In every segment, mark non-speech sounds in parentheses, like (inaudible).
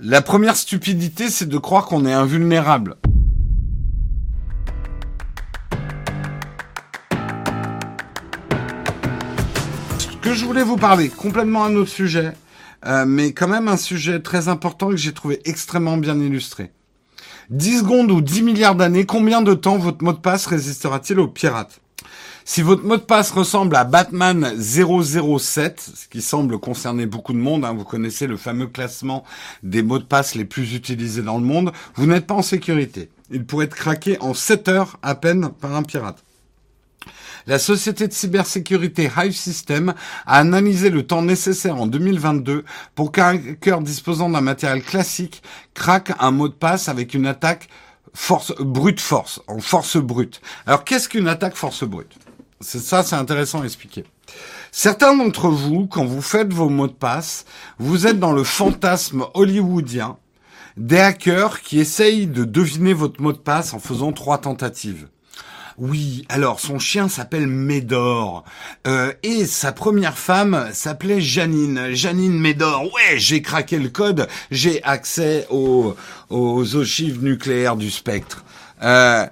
la première stupidité, c'est de croire qu'on est invulnérable. Ce que je voulais vous parler, complètement un autre sujet, euh, mais quand même un sujet très important que j'ai trouvé extrêmement bien illustré. 10 secondes ou 10 milliards d'années, combien de temps votre mot de passe résistera-t-il aux pirates? Si votre mot de passe ressemble à Batman 007, ce qui semble concerner beaucoup de monde, hein, vous connaissez le fameux classement des mots de passe les plus utilisés dans le monde, vous n'êtes pas en sécurité. Il pourrait être craqué en 7 heures à peine par un pirate. La société de cybersécurité Hive System a analysé le temps nécessaire en 2022 pour qu'un hacker disposant d'un matériel classique craque un mot de passe avec une attaque force brute force, en force brute. Alors qu'est-ce qu'une attaque force brute? Ça, c'est intéressant à expliquer. Certains d'entre vous, quand vous faites vos mots de passe, vous êtes dans le fantasme hollywoodien des hackers qui essayent de deviner votre mot de passe en faisant trois tentatives. Oui, alors son chien s'appelle Médor euh, et sa première femme s'appelait Janine. Janine Médor. Ouais, j'ai craqué le code, j'ai accès aux, aux ogives nucléaires du spectre. Euh,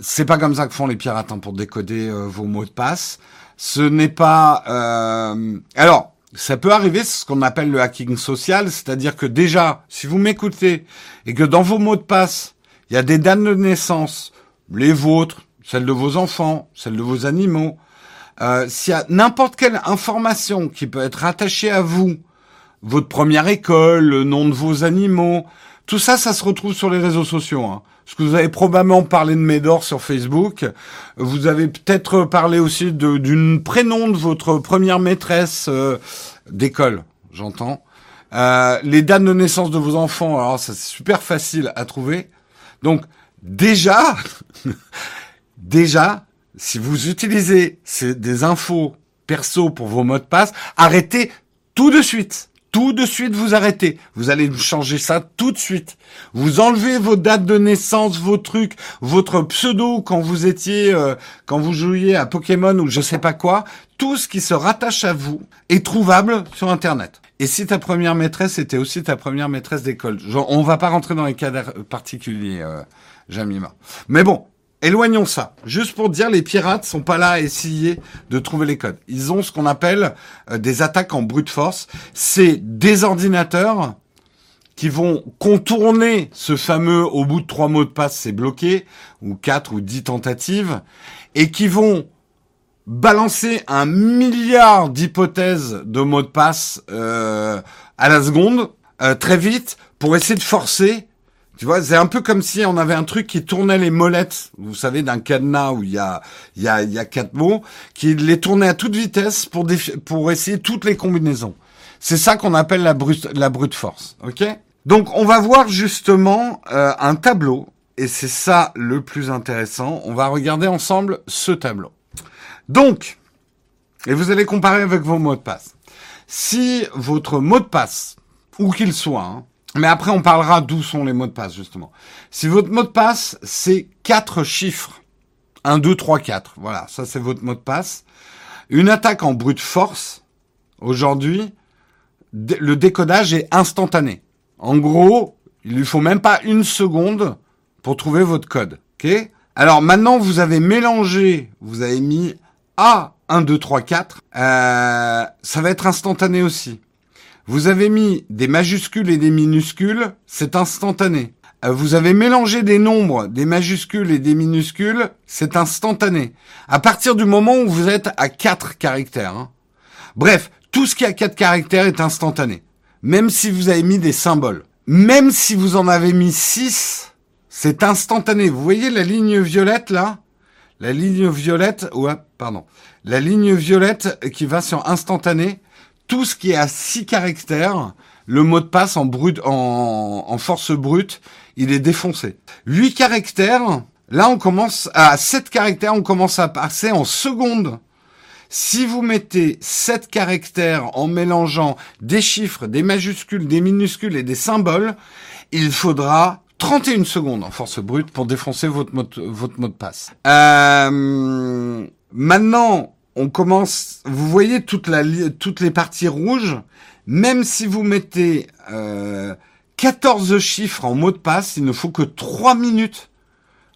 c'est pas comme ça que font les pirates hein, pour décoder euh, vos mots de passe. Ce n'est pas. Euh... Alors, ça peut arriver, c'est ce qu'on appelle le hacking social, c'est-à-dire que déjà, si vous m'écoutez et que dans vos mots de passe, il y a des dates de naissance, les vôtres, celles de vos enfants, celles de vos animaux, euh, s'il y a n'importe quelle information qui peut être attachée à vous, votre première école, le nom de vos animaux, tout ça, ça se retrouve sur les réseaux sociaux. Hein. Parce que vous avez probablement parlé de Médor sur Facebook. Vous avez peut-être parlé aussi d'une prénom de votre première maîtresse euh, d'école, j'entends. Euh, les dates de naissance de vos enfants, alors c'est super facile à trouver. Donc déjà, (laughs) déjà, si vous utilisez des infos perso pour vos mots de passe, arrêtez tout de suite tout de suite vous arrêtez. Vous allez changer ça tout de suite. Vous enlevez vos dates de naissance, vos trucs, votre pseudo quand vous étiez, euh, quand vous jouiez à Pokémon ou je sais pas quoi. Tout ce qui se rattache à vous est trouvable sur Internet. Et si ta première maîtresse était aussi ta première maîtresse d'école, on va pas rentrer dans les cas particuliers, euh, Jamima. Mais bon, Éloignons ça. Juste pour dire, les pirates sont pas là à essayer de trouver les codes. Ils ont ce qu'on appelle euh, des attaques en brute force. C'est des ordinateurs qui vont contourner ce fameux au bout de trois mots de passe, c'est bloqué, ou quatre ou dix tentatives, et qui vont balancer un milliard d'hypothèses de mots de passe euh, à la seconde, euh, très vite, pour essayer de forcer tu vois, c'est un peu comme si on avait un truc qui tournait les molettes, vous savez, d'un cadenas où il y a, y a, y a quatre mots, qui les tournait à toute vitesse pour, pour essayer toutes les combinaisons. C'est ça qu'on appelle la brute, la brute force, ok? Donc, on va voir justement euh, un tableau, et c'est ça le plus intéressant. On va regarder ensemble ce tableau. Donc, et vous allez comparer avec vos mots de passe. Si votre mot de passe, où qu'il soit, hein, mais après, on parlera d'où sont les mots de passe, justement. Si votre mot de passe, c'est quatre chiffres, 1, 2, 3, 4, voilà, ça c'est votre mot de passe. Une attaque en brute force, aujourd'hui, le décodage est instantané. En gros, il lui faut même pas une seconde pour trouver votre code. ok? Alors maintenant, vous avez mélangé, vous avez mis A, 1, 2, 3, 4. Euh, ça va être instantané aussi. Vous avez mis des majuscules et des minuscules, c'est instantané. Euh, vous avez mélangé des nombres, des majuscules et des minuscules, c'est instantané. À partir du moment où vous êtes à quatre caractères. Hein. Bref, tout ce qui a quatre caractères est instantané. Même si vous avez mis des symboles. Même si vous en avez mis six, c'est instantané. Vous voyez la ligne violette là? La ligne violette, ouais, pardon. La ligne violette qui va sur instantané, tout ce qui est à six caractères, le mot de passe en brut, en, force brute, il est défoncé. Huit caractères, là on commence à sept caractères, on commence à passer en seconde. Si vous mettez sept caractères en mélangeant des chiffres, des majuscules, des minuscules et des symboles, il faudra 31 secondes en force brute pour défoncer votre mot, votre mot de passe. Euh, maintenant, on commence, vous voyez toutes les parties rouges, même si vous mettez euh, 14 chiffres en mot de passe, il ne faut que 3 minutes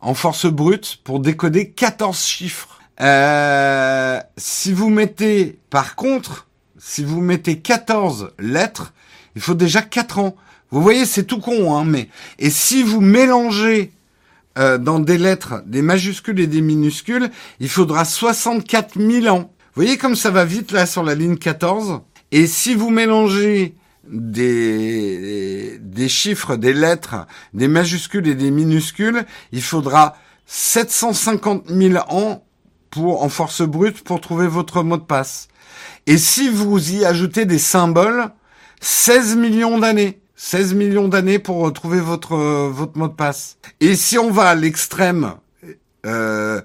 en force brute pour décoder 14 chiffres. Euh, si vous mettez, par contre, si vous mettez 14 lettres, il faut déjà 4 ans. Vous voyez, c'est tout con, hein, mais... Et si vous mélangez euh, dans des lettres des majuscules et des minuscules, il faudra 64 000 ans. Vous voyez comme ça va vite, là, sur la ligne 14 Et si vous mélangez des, des chiffres, des lettres, des majuscules et des minuscules, il faudra 750 000 ans pour, en force brute pour trouver votre mot de passe. Et si vous y ajoutez des symboles, 16 millions d'années. 16 millions d'années pour retrouver votre, votre mot de passe. Et si on va à l'extrême, euh,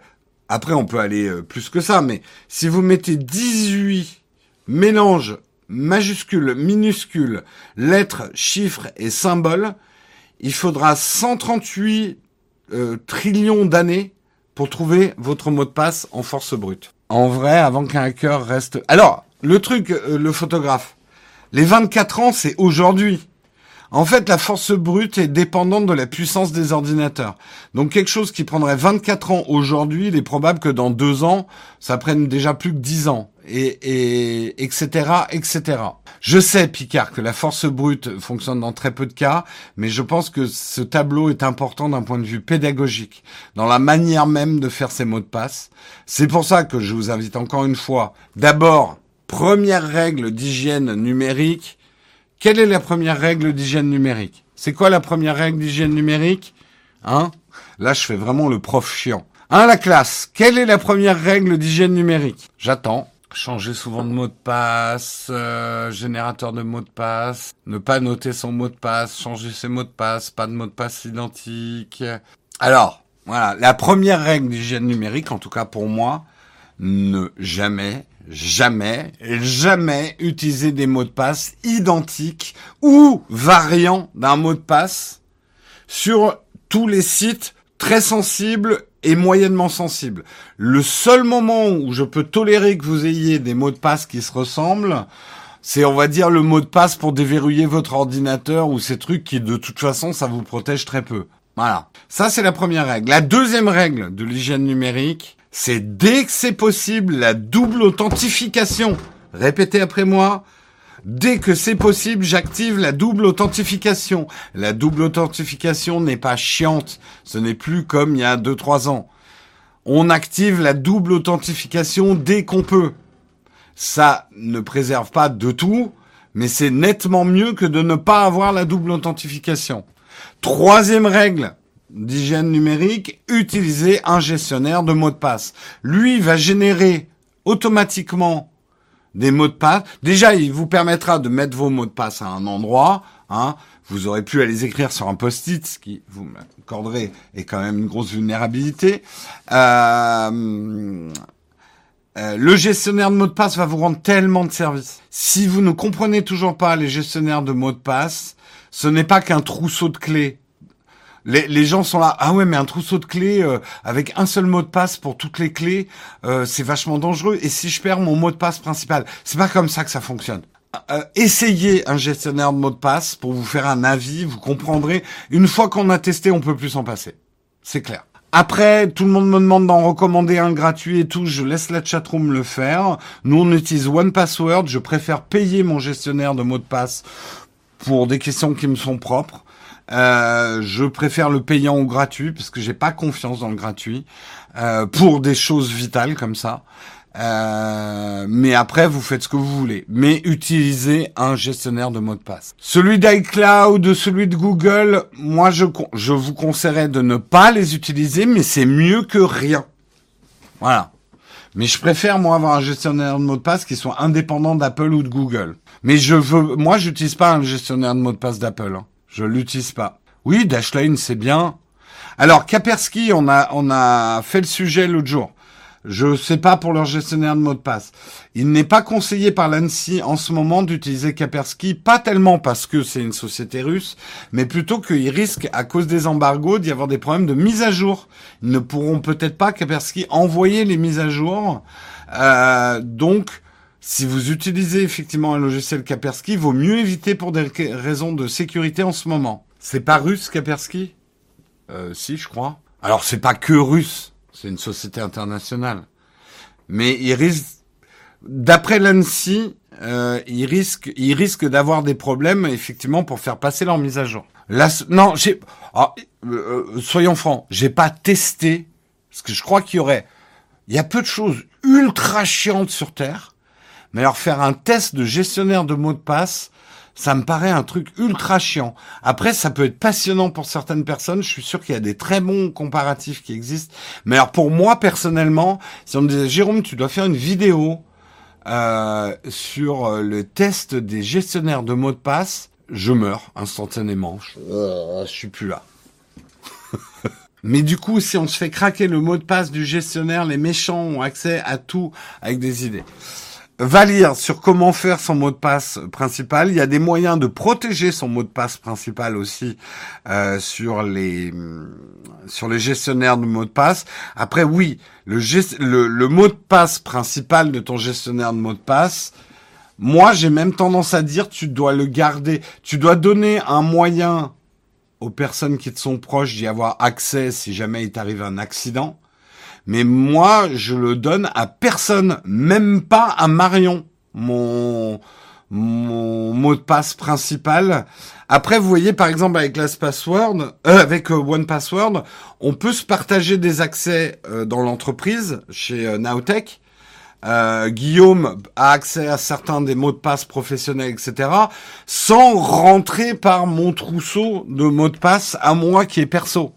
après on peut aller euh, plus que ça, mais si vous mettez 18 mélanges majuscules, minuscules, lettres, chiffres et symboles, il faudra 138 euh, trillions d'années pour trouver votre mot de passe en force brute. En vrai, avant qu'un hacker reste... Alors, le truc, euh, le photographe, les 24 ans, c'est aujourd'hui. En fait, la force brute est dépendante de la puissance des ordinateurs. Donc quelque chose qui prendrait 24 ans aujourd'hui, il est probable que dans deux ans, ça prenne déjà plus que 10 ans. Et, et etc etc. Je sais Picard que la force brute fonctionne dans très peu de cas, mais je pense que ce tableau est important d'un point de vue pédagogique, dans la manière même de faire ces mots de passe. C'est pour ça que je vous invite encore une fois, d'abord, première règle d'hygiène numérique, quelle est la première règle d'hygiène numérique? C'est quoi la première règle d'hygiène numérique? Hein? Là, je fais vraiment le prof chiant. Hein, la classe? Quelle est la première règle d'hygiène numérique? J'attends. Changer souvent de mot de passe, euh, générateur de mot de passe, ne pas noter son mot de passe, changer ses mots de passe, pas de mot de passe identique. Alors, voilà, la première règle d'hygiène numérique, en tout cas pour moi, ne jamais jamais, jamais utiliser des mots de passe identiques ou variants d'un mot de passe sur tous les sites très sensibles et moyennement sensibles. Le seul moment où je peux tolérer que vous ayez des mots de passe qui se ressemblent, c'est on va dire le mot de passe pour déverrouiller votre ordinateur ou ces trucs qui de toute façon ça vous protège très peu. Voilà. Ça c'est la première règle. La deuxième règle de l'hygiène numérique, c'est dès que c'est possible la double authentification. Répétez après moi. Dès que c'est possible, j'active la double authentification. La double authentification n'est pas chiante. Ce n'est plus comme il y a 2-3 ans. On active la double authentification dès qu'on peut. Ça ne préserve pas de tout, mais c'est nettement mieux que de ne pas avoir la double authentification. Troisième règle, d'hygiène numérique, utilisez un gestionnaire de mots de passe. Lui va générer automatiquement des mots de passe. Déjà, il vous permettra de mettre vos mots de passe à un endroit. Hein. Vous aurez pu les écrire sur un post-it, ce qui, vous m'accorderez, est quand même une grosse vulnérabilité. Euh, euh, le gestionnaire de mots de passe va vous rendre tellement de services. Si vous ne comprenez toujours pas les gestionnaires de mots de passe, ce n'est pas qu'un trousseau de clés les, gens sont là. Ah ouais, mais un trousseau de clés euh, avec un seul mot de passe pour toutes les clés, euh, c'est vachement dangereux. Et si je perds mon mot de passe principal, c'est pas comme ça que ça fonctionne. Euh, essayez un gestionnaire de mot de passe pour vous faire un avis. Vous comprendrez. Une fois qu'on a testé, on peut plus s'en passer. C'est clair. Après, tout le monde me demande d'en recommander un gratuit et tout. Je laisse la chatroom le faire. Nous, on utilise One Password. Je préfère payer mon gestionnaire de mot de passe pour des questions qui me sont propres. Euh, je préfère le payant au gratuit parce que j'ai pas confiance dans le gratuit euh, pour des choses vitales comme ça. Euh, mais après, vous faites ce que vous voulez. Mais utilisez un gestionnaire de mot de passe. Celui d'iCloud, celui de Google, moi je, je vous conseillerais de ne pas les utiliser, mais c'est mieux que rien. Voilà. Mais je préfère moi avoir un gestionnaire de mot de passe qui soit indépendant d'Apple ou de Google. Mais je veux, moi j'utilise pas un gestionnaire de mot de passe d'Apple. Hein. Je l'utilise pas. Oui, Dashlane, c'est bien. Alors, Kaspersky, on a, on a fait le sujet l'autre jour. Je sais pas pour leur gestionnaire de mot de passe. Il n'est pas conseillé par l'ANSI en ce moment d'utiliser Kaspersky, pas tellement parce que c'est une société russe, mais plutôt qu'ils risquent, à cause des embargos, d'y avoir des problèmes de mise à jour. Ils ne pourront peut-être pas, Kaspersky, envoyer les mises à jour. Euh, donc, si vous utilisez effectivement un logiciel Kaspersky, vaut mieux éviter pour des raisons de sécurité en ce moment. C'est pas russe Kaspersky? Euh, Si, je crois. Alors c'est pas que russe, c'est une société internationale. Mais il risque, d'après l'ANSI, euh, ils risquent, ils risquent d'avoir des problèmes effectivement pour faire passer leur mise à jour. Là, non, j'ai, ah, euh, euh, soyons francs, j'ai pas testé parce que je crois qu'il y aurait, il y a peu de choses ultra chiantes sur Terre, mais alors faire un test de gestionnaire de mots de passe, ça me paraît un truc ultra chiant. Après, ça peut être passionnant pour certaines personnes. Je suis sûr qu'il y a des très bons comparatifs qui existent. Mais alors pour moi personnellement, si on me disait Jérôme, tu dois faire une vidéo euh, sur euh, le test des gestionnaires de mots de passe, je meurs instantanément. Je, euh, je suis plus là. (laughs) Mais du coup, si on se fait craquer le mot de passe du gestionnaire, les méchants ont accès à tout avec des idées va lire sur comment faire son mot de passe principal. Il y a des moyens de protéger son mot de passe principal aussi euh, sur les sur les gestionnaires de mots de passe. Après, oui, le, le, le mot de passe principal de ton gestionnaire de mot de passe. Moi, j'ai même tendance à dire, tu dois le garder. Tu dois donner un moyen aux personnes qui te sont proches d'y avoir accès si jamais il t'arrive un accident mais moi, je le donne à personne, même pas à Marion, mon, mot de passe principal. Après, vous voyez, par exemple, avec Password, euh, avec euh, One Password, on peut se partager des accès euh, dans l'entreprise, chez euh, Nowtech. Guillaume a accès à certains des mots de passe professionnels, etc., sans rentrer par mon trousseau de mots de passe à moi qui est perso.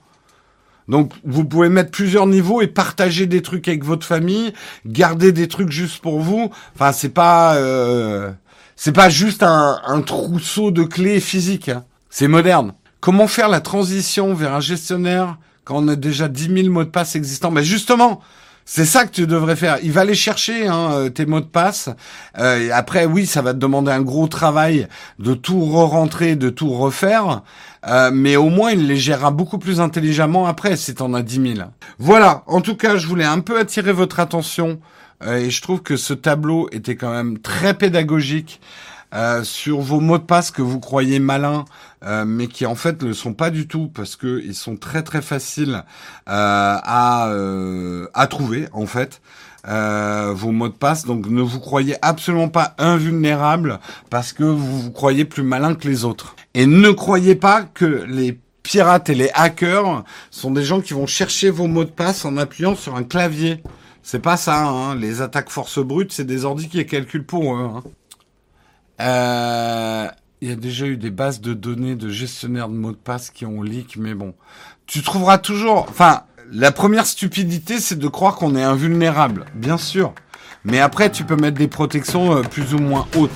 Donc vous pouvez mettre plusieurs niveaux et partager des trucs avec votre famille, garder des trucs juste pour vous. Enfin c'est pas euh, c'est pas juste un, un, trousseau de clés physiques. Hein. C'est moderne. Comment faire la transition vers un gestionnaire quand on a déjà 10 000 mots de passe existants? Ben justement, c'est ça que tu devrais faire. Il va aller chercher hein, euh, tes mots de passe. Euh, après, oui, ça va te demander un gros travail de tout re-rentrer, de tout refaire. Euh, mais au moins, il les gérera beaucoup plus intelligemment après si t'en as 10 000. Voilà. En tout cas, je voulais un peu attirer votre attention. et je trouve que ce tableau était quand même très pédagogique. Euh, sur vos mots de passe que vous croyez malins, euh, mais qui en fait ne sont pas du tout parce que ils sont très très faciles euh, à à trouver en fait. vos mots de passe. Donc ne vous croyez absolument pas invulnérable parce que vous vous croyez plus malin que les autres. Et ne croyez pas que les pirates et les hackers sont des gens qui vont chercher vos mots de passe en appuyant sur un clavier. C'est pas ça, hein. les attaques force brute, c'est des ordis qui calculent pour eux. Hein. Euh, il y a déjà eu des bases de données de gestionnaires de mots de passe qui ont leak, mais bon. Tu trouveras toujours... Enfin, la première stupidité, c'est de croire qu'on est invulnérable, bien sûr. Mais après, tu peux mettre des protections euh, plus ou moins hautes.